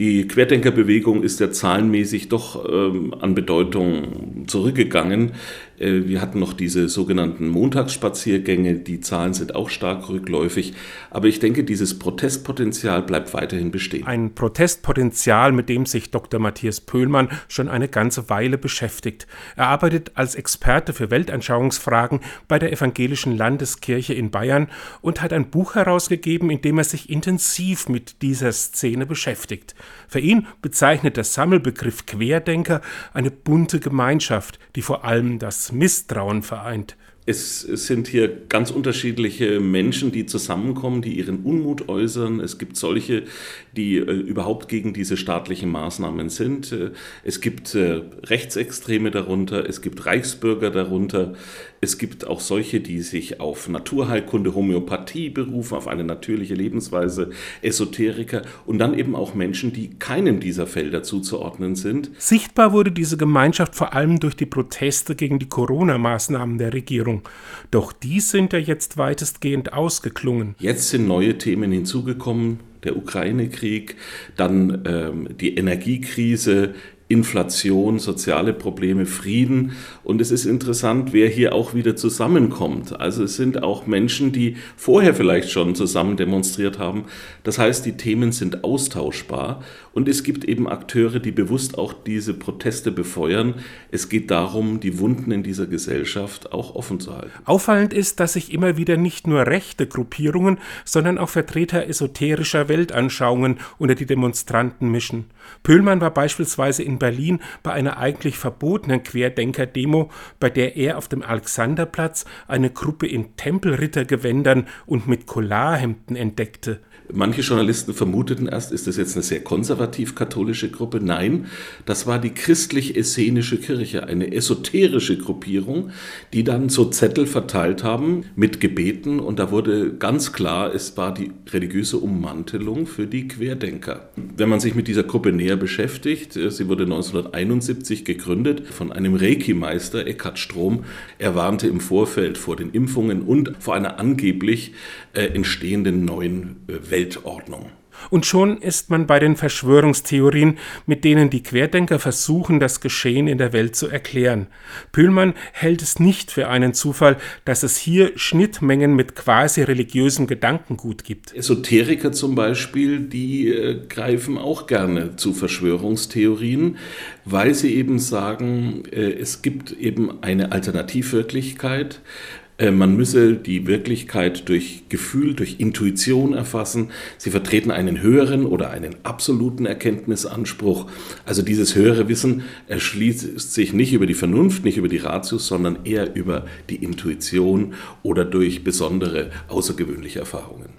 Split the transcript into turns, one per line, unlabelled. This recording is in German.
Die Querdenkerbewegung ist ja zahlenmäßig doch ähm, an Bedeutung zurückgegangen. Äh, wir hatten noch diese sogenannten Montagsspaziergänge, die Zahlen sind auch stark rückläufig, aber ich denke, dieses Protestpotenzial bleibt weiterhin bestehen.
Ein Protestpotenzial, mit dem sich Dr. Matthias Pöhlmann schon eine ganze Weile beschäftigt. Er arbeitet als Experte für Weltanschauungsfragen bei der Evangelischen Landeskirche in Bayern und hat ein Buch herausgegeben, in dem er sich intensiv mit dieser Szene beschäftigt. Für ihn bezeichnet der Sammelbegriff Querdenker eine bunte Gemeinschaft, die vor allem das Misstrauen vereint.
Es, sind hier ganz unterschiedliche Menschen, die zusammenkommen, die ihren Unmut äußern. Es gibt solche, die äh, überhaupt gegen diese staatlichen Maßnahmen sind. Äh, es gibt äh, Rechtsextreme darunter, es gibt Reichsbürger darunter, es gibt auch solche, die sich auf Naturheilkunde, Homöopathie berufen, auf eine natürliche Lebensweise, Esoteriker und dann eben auch Menschen, die keinem dieser Felder zuzuordnen sind.
Sichtbar wurde diese Gemeinschaft vor allem durch die Proteste gegen die Corona-Maßnahmen der Regierung. Doch die sind ja jetzt weitestgehend ausgeklungen.
Jetzt sind neue Themen hinzugekommen, der Ukraine-Krieg, dann ähm, die Energiekrise, Inflation, soziale Probleme, Frieden. Und es ist interessant, wer hier auch wieder zusammenkommt. Also es sind auch Menschen, die vorher vielleicht schon zusammen demonstriert haben. Das heißt, die Themen sind austauschbar. Und es gibt eben Akteure, die bewusst auch diese Proteste befeuern. Es geht darum, die Wunden in dieser Gesellschaft auch offen zu halten.
Auffallend ist, dass sich immer wieder nicht nur rechte Gruppierungen, sondern auch Vertreter esoterischer Weltanschauungen unter die Demonstranten mischen. Pöhlmann war beispielsweise in Berlin bei einer eigentlich verbotenen Querdenker-Demo, bei der er auf dem Alexanderplatz eine Gruppe in Tempelrittergewändern und mit Collarhemden entdeckte.
Manche Journalisten vermuteten erst, ist das jetzt eine sehr konservativ-katholische Gruppe? Nein, das war die christlich-essenische Kirche, eine esoterische Gruppierung, die dann so Zettel verteilt haben mit Gebeten und da wurde ganz klar, es war die religiöse Ummantelung für die Querdenker. Wenn man sich mit dieser Gruppe näher beschäftigt, äh, sie wurde 1971 gegründet von einem Reiki-Meister, Eckhard Strom. Er warnte im Vorfeld vor den Impfungen und vor einer angeblich äh, entstehenden neuen äh, Weltordnung.
Und schon ist man bei den Verschwörungstheorien, mit denen die Querdenker versuchen, das Geschehen in der Welt zu erklären. Pühlmann hält es nicht für einen Zufall, dass es hier Schnittmengen mit quasi religiösem Gedankengut gibt.
Esoteriker zum Beispiel, die äh, greifen auch gerne zu Verschwörungstheorien, weil sie eben sagen, äh, es gibt eben eine Alternativwirklichkeit, man müsse die Wirklichkeit durch Gefühl, durch Intuition erfassen. Sie vertreten einen höheren oder einen absoluten Erkenntnisanspruch. Also dieses höhere Wissen erschließt sich nicht über die Vernunft, nicht über die Ratios, sondern eher über die Intuition oder durch besondere außergewöhnliche Erfahrungen.